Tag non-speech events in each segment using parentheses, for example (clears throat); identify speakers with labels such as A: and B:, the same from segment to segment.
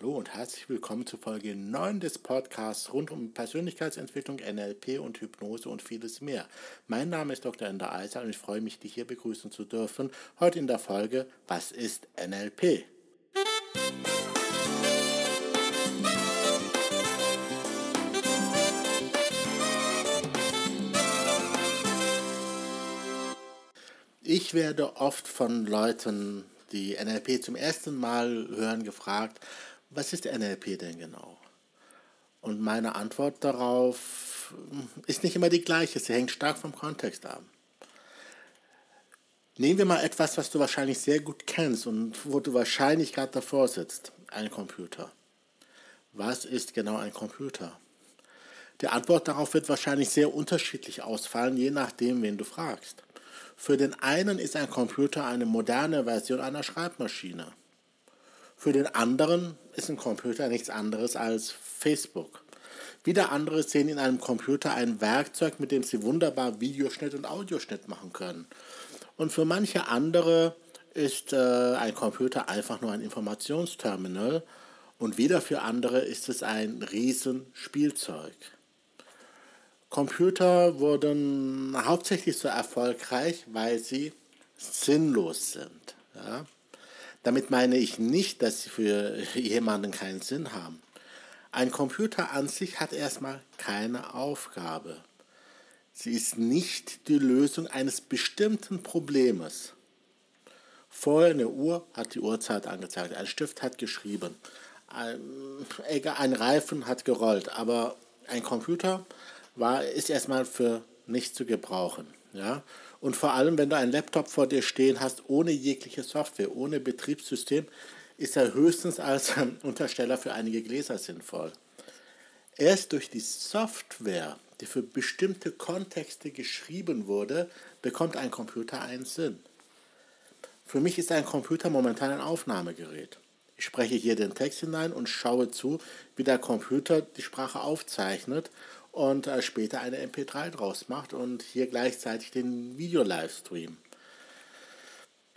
A: Hallo und herzlich willkommen zu Folge 9 des Podcasts rund um Persönlichkeitsentwicklung, NLP und Hypnose und vieles mehr. Mein Name ist Dr. Ender Eiser und ich freue mich, dich hier begrüßen zu dürfen. Heute in der Folge Was ist NLP? Ich werde oft von Leuten die NLP zum ersten Mal hören, gefragt, was ist NLP denn genau? Und meine Antwort darauf ist nicht immer die gleiche, sie hängt stark vom Kontext ab. Nehmen wir mal etwas, was du wahrscheinlich sehr gut kennst und wo du wahrscheinlich gerade davor sitzt, ein Computer. Was ist genau ein Computer? Die Antwort darauf wird wahrscheinlich sehr unterschiedlich ausfallen, je nachdem, wen du fragst. Für den einen ist ein Computer eine moderne Version einer Schreibmaschine. Für den anderen ist ein Computer nichts anderes als Facebook. Wieder andere sehen in einem Computer ein Werkzeug, mit dem sie wunderbar Videoschnitt und Audioschnitt machen können. Und für manche andere ist äh, ein Computer einfach nur ein Informationsterminal und wieder für andere ist es ein Riesenspielzeug. Computer wurden hauptsächlich so erfolgreich, weil sie sinnlos sind. Ja? Damit meine ich nicht, dass sie für (laughs) jemanden keinen Sinn haben. Ein Computer an sich hat erstmal keine Aufgabe. Sie ist nicht die Lösung eines bestimmten Problems. Vorher eine Uhr hat die Uhrzeit angezeigt, ein Stift hat geschrieben, ein, Reifen hat gerollt, aber ein Computer war, ist erstmal für nichts zu gebrauchen. Ja? Und vor allem, wenn du einen Laptop vor dir stehen hast, ohne jegliche Software, ohne Betriebssystem, ist er höchstens als (laughs) Untersteller für einige Gläser sinnvoll. Erst durch die Software, die für bestimmte Kontexte geschrieben wurde, bekommt ein Computer einen Sinn. Für mich ist ein Computer momentan ein Aufnahmegerät. Ich spreche hier den Text hinein und schaue zu, wie der Computer die Sprache aufzeichnet und äh, später eine MP3 draus macht und hier gleichzeitig den Video-Livestream.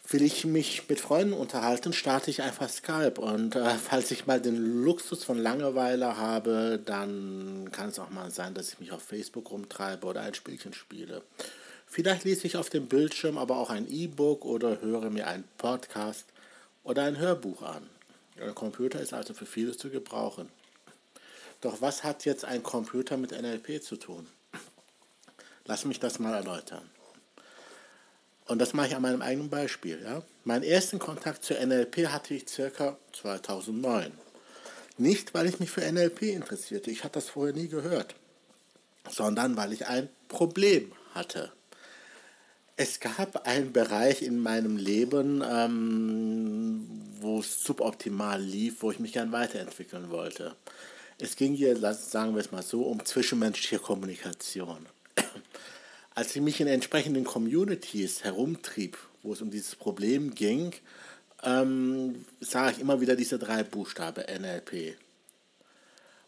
A: Will ich mich mit Freunden unterhalten, starte ich einfach Skype. Und äh, (laughs) falls ich mal den Luxus von Langeweile habe, dann kann es auch mal sein, dass ich mich auf Facebook rumtreibe oder ein Spielchen spiele. Vielleicht lese ich auf dem Bildschirm aber auch ein E-Book oder höre mir einen Podcast oder ein Hörbuch an. Der Computer ist also für vieles zu gebrauchen. Doch was hat jetzt ein Computer mit NLP zu tun? Lass mich das mal erläutern. Und das mache ich an meinem eigenen Beispiel. Ja? Meinen ersten Kontakt zur NLP hatte ich circa 2009. Nicht, weil ich mich für NLP interessierte, ich hatte das vorher nie gehört, sondern weil ich ein Problem hatte. Es gab einen Bereich in meinem Leben, ähm, wo es suboptimal lief, wo ich mich gern weiterentwickeln wollte. Es ging hier, sagen wir es mal so, um zwischenmenschliche Kommunikation. (clears throat) Als ich mich in entsprechenden Communities herumtrieb, wo es um dieses Problem ging, ähm, sah ich immer wieder diese drei Buchstaben NLP.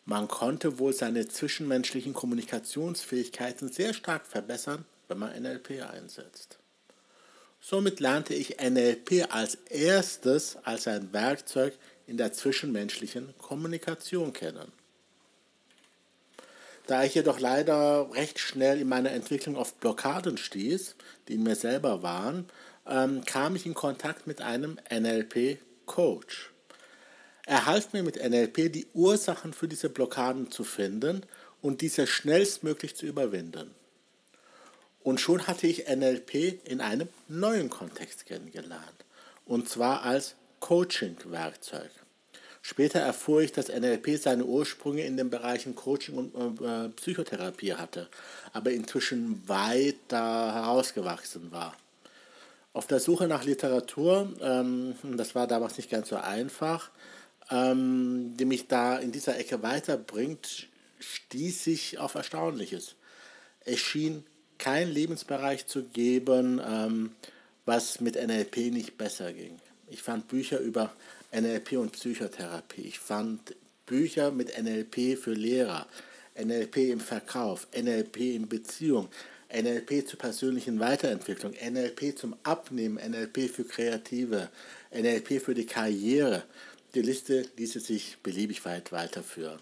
A: Man konnte wohl seine zwischenmenschlichen Kommunikationsfähigkeiten sehr stark verbessern, wenn man NLP einsetzt. Somit lernte ich NLP als erstes als ein Werkzeug in der zwischenmenschlichen Kommunikation kennen. Da ich jedoch leider recht schnell in meiner Entwicklung auf Blockaden stieß, die in mir selber waren, ähm, kam ich in Kontakt mit einem NLP-Coach. Er half mir mit NLP die Ursachen für diese Blockaden zu finden und diese schnellstmöglich zu überwinden. Und schon hatte ich NLP in einem neuen Kontext kennengelernt, und zwar als Coaching-Werkzeug. Später erfuhr ich, dass NLP seine Ursprünge in den Bereichen Coaching und äh, Psychotherapie hatte, aber inzwischen weiter herausgewachsen war. Auf der Suche nach Literatur, ähm, das war damals nicht ganz so einfach, ähm, die mich da in dieser Ecke weiterbringt, stieß ich auf Erstaunliches. Es schien kein Lebensbereich zu geben, ähm, was mit NLP nicht besser ging. Ich fand Bücher über NLP und Psychotherapie. Ich fand Bücher mit NLP für Lehrer, NLP im Verkauf, NLP in Beziehung, NLP zur persönlichen Weiterentwicklung, NLP zum Abnehmen, NLP für Kreative, NLP für die Karriere. die Liste ließe sich beliebig weit weiterführen.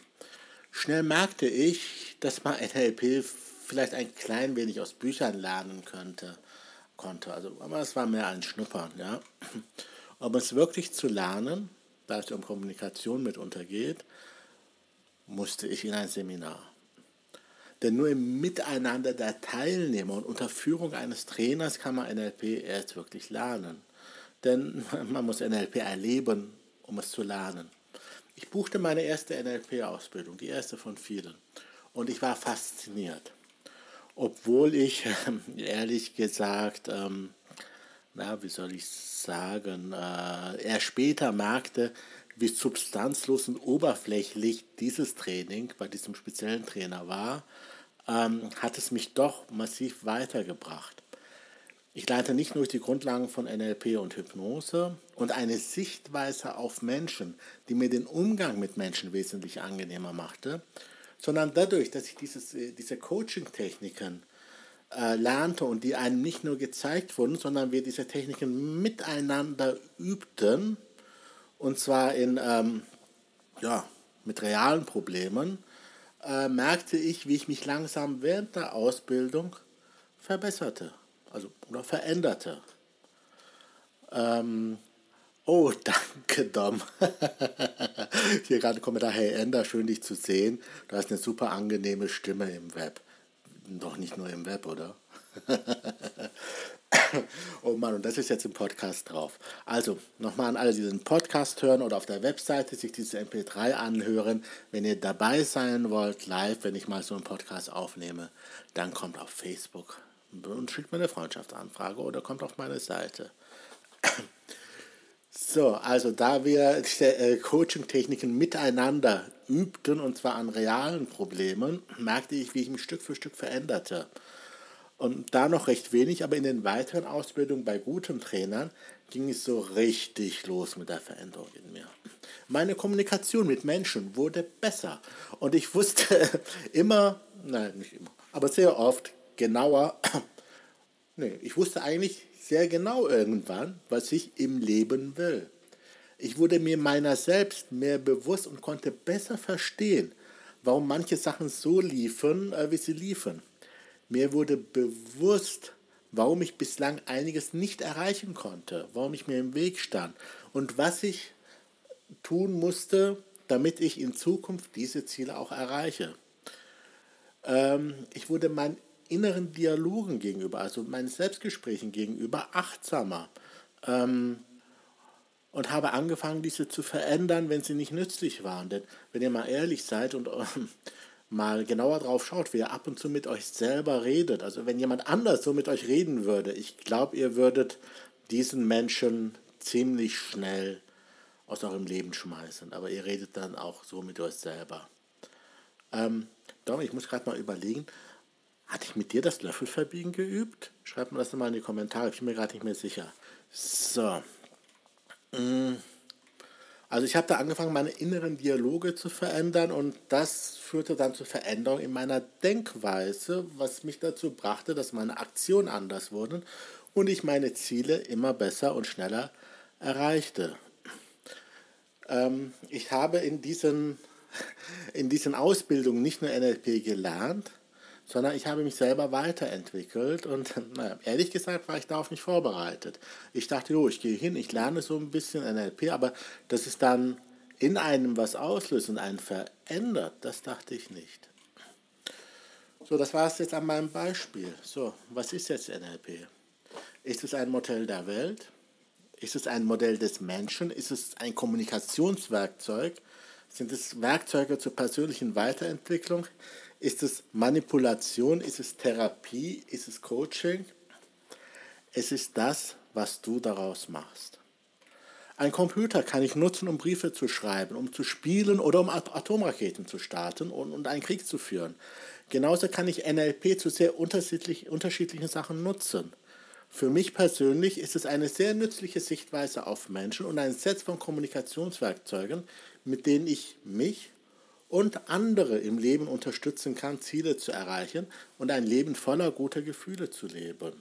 A: Schnell merkte ich, dass man NLP vielleicht ein klein wenig aus Büchern lernen könnte, konnte. Also, aber es war mehr ein Schnuppern. Ja. Um es wirklich zu lernen, da es um Kommunikation mitunter geht, musste ich in ein Seminar. Denn nur im Miteinander der Teilnehmer und unter Führung eines Trainers kann man NLP erst wirklich lernen. Denn (laughs) man muss NLP erleben, um es zu lernen. Ich buchte meine erste NLP-Ausbildung, die erste von vielen. Und ich war fasziniert. Obwohl ich, (laughs) ehrlich gesagt, ähm, na, wie soll ich sagen, äh, er später merkte, wie substanzlos und oberflächlich dieses Training bei diesem speziellen Trainer war, ähm, hat es mich doch massiv weitergebracht. Ich leite nicht nur die Grundlagen von NLP und Hypnose und eine Sichtweise auf Menschen, die mir den Umgang mit Menschen wesentlich angenehmer machte, sondern dadurch, dass ich dieses, äh, diese Coaching-Techniken äh, lernte und die einem nicht nur gezeigt wurden, sondern wir diese Techniken miteinander übten, und zwar in, ähm, ja, mit realen Problemen, äh, merkte ich, wie ich mich langsam während der Ausbildung verbesserte also oder veränderte. Ähm, oh, (laughs) danke, Dom. (laughs) Hier gerade Kommentar, hey Ender, schön dich zu sehen. Du hast eine super angenehme Stimme im Web. Doch nicht nur im Web, oder? (laughs) oh Mann, und das ist jetzt im Podcast drauf. Also, nochmal an alle, die den Podcast hören oder auf der Webseite sich diese MP3 anhören. Wenn ihr dabei sein wollt, live, wenn ich mal so einen Podcast aufnehme, dann kommt auf Facebook und schickt mir eine Freundschaftsanfrage oder kommt auf meine Seite. So, also da wir äh, Coaching-Techniken miteinander übten, und zwar an realen Problemen, merkte ich, wie ich mich Stück für Stück veränderte. Und da noch recht wenig, aber in den weiteren Ausbildungen bei guten Trainern ging es so richtig los mit der Veränderung in mir. Meine Kommunikation mit Menschen wurde besser. Und ich wusste (laughs) immer, nein, nicht immer, aber sehr oft genauer, (clears throat) nee, ich wusste eigentlich sehr genau irgendwann, was ich im Leben will. Ich wurde mir meiner selbst mehr bewusst und konnte besser verstehen, warum manche Sachen so liefen, äh, wie sie liefen. Mir wurde bewusst, warum ich bislang einiges nicht erreichen konnte, warum ich mir im Weg stand und was ich tun musste, damit ich in Zukunft diese Ziele auch erreiche. Ähm, ich wurde mein inneren Dialogen gegenüber, also meinen Selbstgesprächen gegenüber, achtsamer. Ähm, und habe angefangen, diese zu verändern, wenn sie nicht nützlich waren. Denn wenn ihr mal ehrlich seid und ähm, mal genauer drauf schaut, wie ihr ab und zu mit euch selber redet, also wenn jemand anders so mit euch reden würde, ich glaube, ihr würdet diesen Menschen ziemlich schnell aus eurem Leben schmeißen. Aber ihr redet dann auch so mit euch selber. Ähm, Dom, ich muss gerade mal überlegen, hatte ich mit dir das Löffelverbiegen geübt? Schreibt mir das mal in die Kommentare, ich bin mir gerade nicht mehr sicher. So. Mm. Also ich habe da angefangen, meine inneren Dialoge zu verändern und das führte dann zur Veränderung in meiner Denkweise, was mich dazu brachte, dass meine Aktionen anders wurden und ich meine Ziele immer besser und schneller erreichte. Ähm, ich habe in diesen, in diesen Ausbildungen nicht nur NLP gelernt, sondern ich habe mich selber weiterentwickelt und (laughs) naja, ehrlich gesagt war ich darauf nicht vorbereitet. Ich dachte, jo, ich gehe hin, ich lerne so ein bisschen NLP, aber dass es dann in einem was auslöst und einen verändert, das dachte ich nicht. So, das war es jetzt an meinem Beispiel. So, was ist jetzt NLP? Ist es ein Modell der Welt? Ist es ein Modell des Menschen? Ist es ein Kommunikationswerkzeug? Sind es Werkzeuge zur persönlichen Weiterentwicklung? Ist es Manipulation? Ist es Therapie? Ist es Coaching? Es ist das, was du daraus machst. Ein Computer kann ich nutzen, um Briefe zu schreiben, um zu spielen oder um Atomraketen zu starten und, einen Krieg zu führen. Genauso kann ich NLP zu sehr unterschiedlich, unterschiedlichen Sachen nutzen. Für mich persönlich ist es eine sehr nützliche Sichtweise auf Menschen und ein Set von Kommunikationswerkzeugen, mit denen ich mich und andere im Leben unterstützen kann, Ziele zu erreichen und ein Leben voller guter Gefühle zu leben.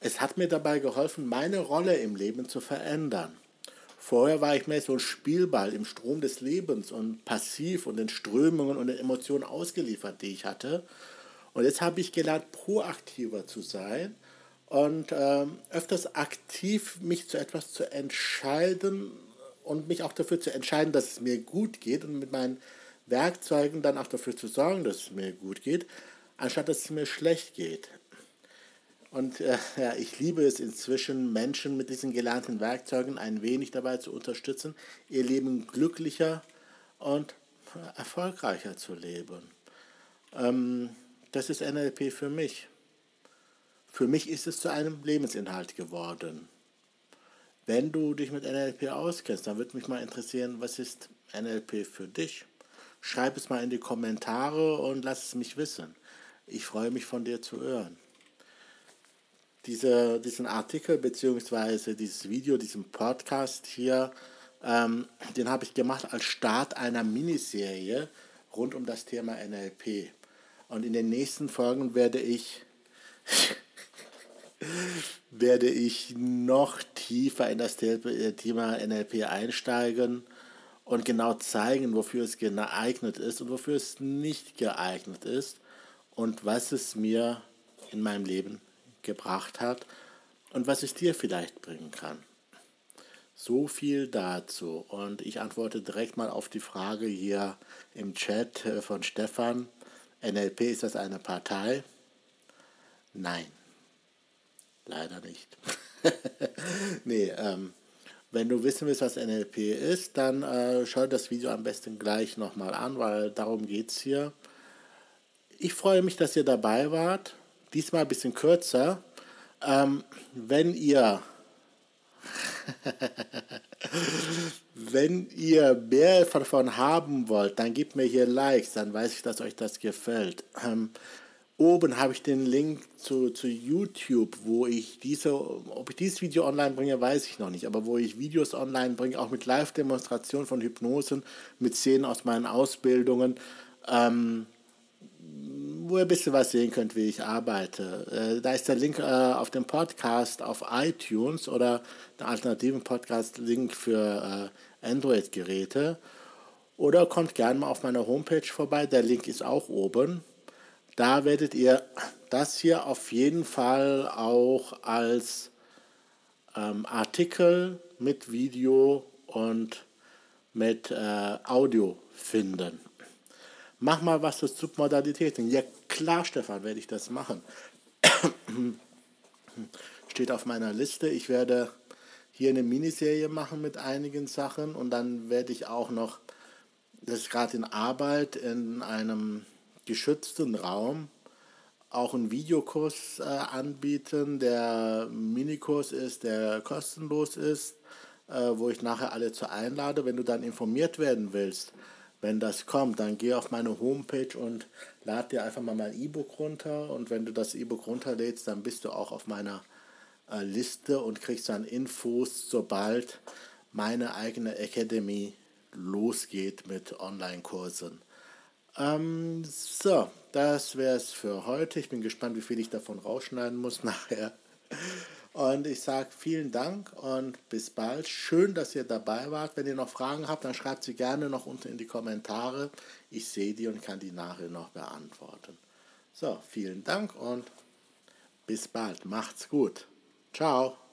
A: Es hat mir dabei geholfen, meine Rolle im Leben zu verändern. Vorher war ich mehr so ein Spielball im Strom des Lebens und passiv und den Strömungen und den Emotionen ausgeliefert, die ich hatte. Und jetzt habe ich gelernt, proaktiver zu sein und ähm, öfters aktiv mich zu etwas zu entscheiden und mich auch dafür zu entscheiden, dass es mir gut geht und mit meinen Werkzeugen dann auch dafür zu sorgen, dass es mir gut geht, anstatt dass es mir schlecht geht. Und äh, ja, ich liebe es inzwischen, Menschen mit diesen gelernten Werkzeugen ein wenig dabei zu unterstützen, ihr Leben glücklicher und erfolgreicher zu leben. Ähm, das ist NLP für mich. Für mich ist es zu einem Lebensinhalt geworden. Wenn du dich mit NLP auskennst, dann würde mich mal interessieren, was ist NLP für dich? Schreib es mal in die Kommentare und lass es mich wissen. Ich freue mich von dir zu hören diese, diesen Artikel bzw. dieses Video, diesen Podcast hier, ähm, den habe ich gemacht als Start einer Miniserie rund um das Thema NLP. Und in den nächsten Folgen werde ich (laughs) werde ich noch tiefer in das Thema NLP einsteigen und genau zeigen, wofür es geeignet ist und wofür es nicht geeignet ist und was es mir in meinem Leben gebracht hat und was es dir vielleicht bringen kann. So viel dazu. Und ich antworte direkt mal auf die Frage hier im Chat von Stefan. NLP, ist das eine Partei? Nein, leider nicht. (laughs) nee, ähm, wenn du wissen willst, was NLP ist, dann äh, schau das Video am besten gleich nochmal an, weil darum geht es hier. Ich freue mich, dass ihr dabei wart diesmal ein bisschen kürzer. Ähm, wenn ihr (laughs) wenn ihr mehr davon haben wollt, dann gebt mir hier Likes, dann weiß ich, dass euch das gefällt. Ähm, oben habe ich den Link zu, zu YouTube, wo ich diese, ob ich dieses Video online bringe, weiß ich noch nicht, aber wo ich Videos online bringe, auch mit Live-Demonstrationen von Hypnosen, mit Szenen aus meinen Ausbildungen. Ähm, wo ihr ein bisschen was sehen könnt, wie ich arbeite. Äh, da ist der Link äh, auf dem Podcast auf iTunes oder der alternativen Podcast-Link für äh, Android-Geräte. Oder kommt gerne mal auf meiner Homepage vorbei, der Link ist auch oben. Da werdet ihr das hier auf jeden Fall auch als ähm, Artikel mit Video und mit äh, Audio finden. Mach mal was zur Submodalitäten. Ja klar, Stefan, werde ich das machen. (coughs) Steht auf meiner Liste. Ich werde hier eine Miniserie machen mit einigen Sachen und dann werde ich auch noch, das ist gerade in Arbeit, in einem geschützten Raum auch einen Videokurs äh, anbieten, der Minikurs ist, der kostenlos ist, äh, wo ich nachher alle zu einlade. Wenn du dann informiert werden willst, wenn das kommt, dann geh auf meine Homepage und lad dir einfach mal mein E-Book runter. Und wenn du das E-Book runterlädst, dann bist du auch auf meiner äh, Liste und kriegst dann Infos, sobald meine eigene Academy losgeht mit Online-Kursen. Ähm, so, das wäre es für heute. Ich bin gespannt, wie viel ich davon rausschneiden muss (laughs) nachher. Und ich sage vielen Dank und bis bald. Schön, dass ihr dabei wart. Wenn ihr noch Fragen habt, dann schreibt sie gerne noch unten in die Kommentare. Ich sehe die und kann die nachher noch beantworten. So, vielen Dank und bis bald. Macht's gut. Ciao.